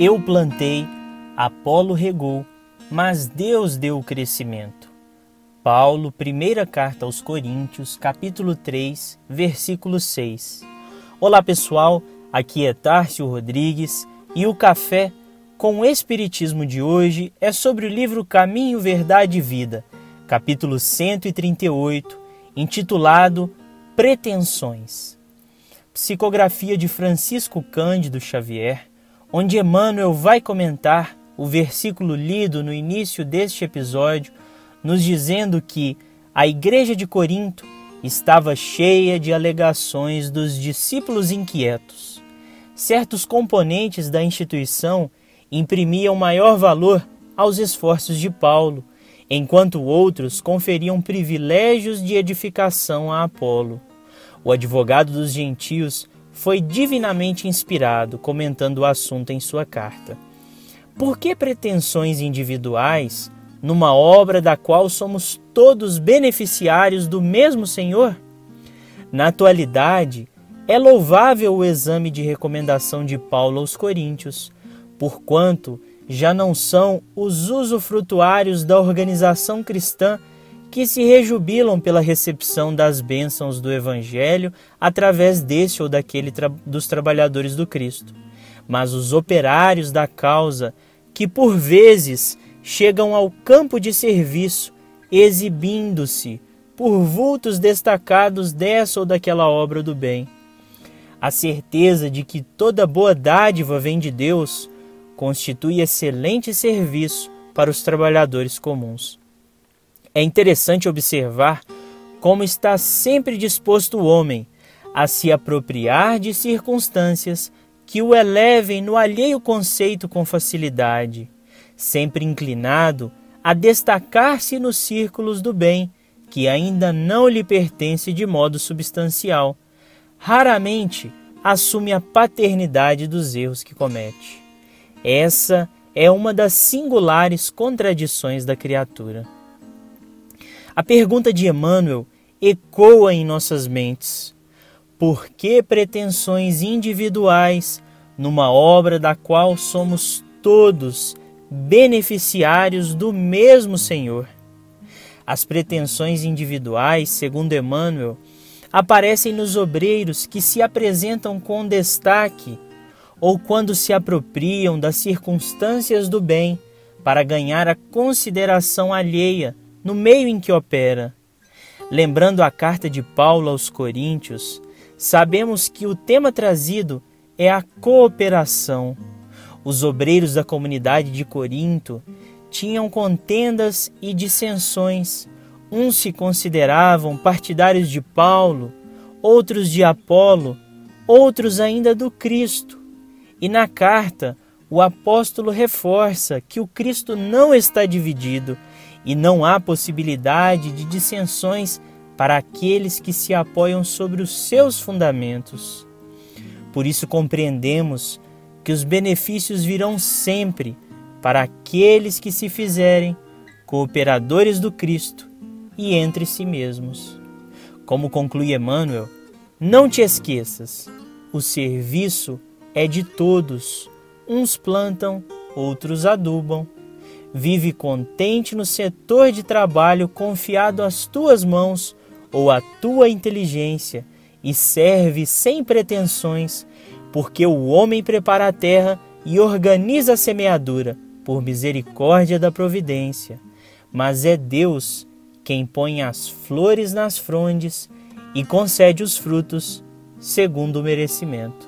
Eu plantei, Apolo regou, mas Deus deu o crescimento. Paulo, primeira carta aos Coríntios, capítulo 3, versículo 6. Olá pessoal, aqui é Tárcio Rodrigues e o café com o Espiritismo de hoje é sobre o livro Caminho, Verdade e Vida, capítulo 138, intitulado Pretensões. Psicografia de Francisco Cândido Xavier, onde Emmanuel vai comentar o versículo lido no início deste episódio, nos dizendo que a igreja de Corinto estava cheia de alegações dos discípulos inquietos. Certos componentes da instituição imprimiam maior valor aos esforços de Paulo, enquanto outros conferiam privilégios de edificação a Apolo. O advogado dos gentios foi divinamente inspirado, comentando o assunto em sua carta. Por que pretensões individuais numa obra da qual somos todos beneficiários do mesmo Senhor? Na atualidade, é louvável o exame de recomendação de Paulo aos Coríntios, porquanto já não são os usufrutuários da organização cristã que se rejubilam pela recepção das bênçãos do Evangelho através desse ou daquele tra dos trabalhadores do Cristo, mas os operários da causa que por vezes chegam ao campo de serviço exibindo-se por vultos destacados dessa ou daquela obra do bem. A certeza de que toda boa dádiva vem de Deus constitui excelente serviço para os trabalhadores comuns. É interessante observar como está sempre disposto o homem a se apropriar de circunstâncias que o elevem no alheio conceito com facilidade, sempre inclinado a destacar-se nos círculos do bem que ainda não lhe pertence de modo substancial. Raramente assume a paternidade dos erros que comete. Essa é uma das singulares contradições da criatura. A pergunta de Emmanuel ecoa em nossas mentes: por que pretensões individuais numa obra da qual somos todos beneficiários do mesmo Senhor? As pretensões individuais, segundo Emmanuel, aparecem nos obreiros que se apresentam com destaque ou quando se apropriam das circunstâncias do bem para ganhar a consideração alheia no meio em que opera. Lembrando a carta de Paulo aos Coríntios, sabemos que o tema trazido é a cooperação. Os obreiros da comunidade de Corinto tinham contendas e dissensões. Uns se consideravam partidários de Paulo, outros de Apolo, outros ainda do Cristo. E na carta, o apóstolo reforça que o Cristo não está dividido e não há possibilidade de dissensões para aqueles que se apoiam sobre os seus fundamentos. Por isso compreendemos que os benefícios virão sempre para aqueles que se fizerem cooperadores do Cristo e entre si mesmos. Como conclui Emmanuel, não te esqueças, o serviço é de todos. Uns plantam, outros adubam, Vive contente no setor de trabalho confiado às tuas mãos ou à tua inteligência e serve sem pretensões, porque o homem prepara a terra e organiza a semeadura por misericórdia da providência. Mas é Deus quem põe as flores nas frondes e concede os frutos segundo o merecimento.